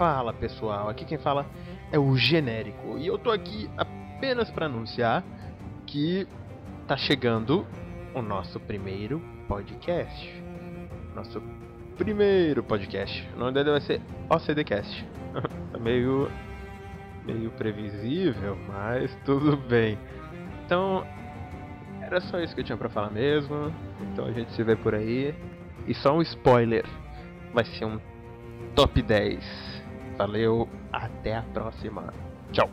Fala pessoal, aqui quem fala é o genérico e eu tô aqui apenas para anunciar que tá chegando o nosso primeiro podcast. Nosso primeiro podcast. O nome dele vai ser OCDcast. tá meio meio previsível, mas tudo bem. Então, era só isso que eu tinha para falar mesmo. Então a gente se vê por aí. E só um spoiler: vai ser um top 10. Valeu, até a próxima. Tchau.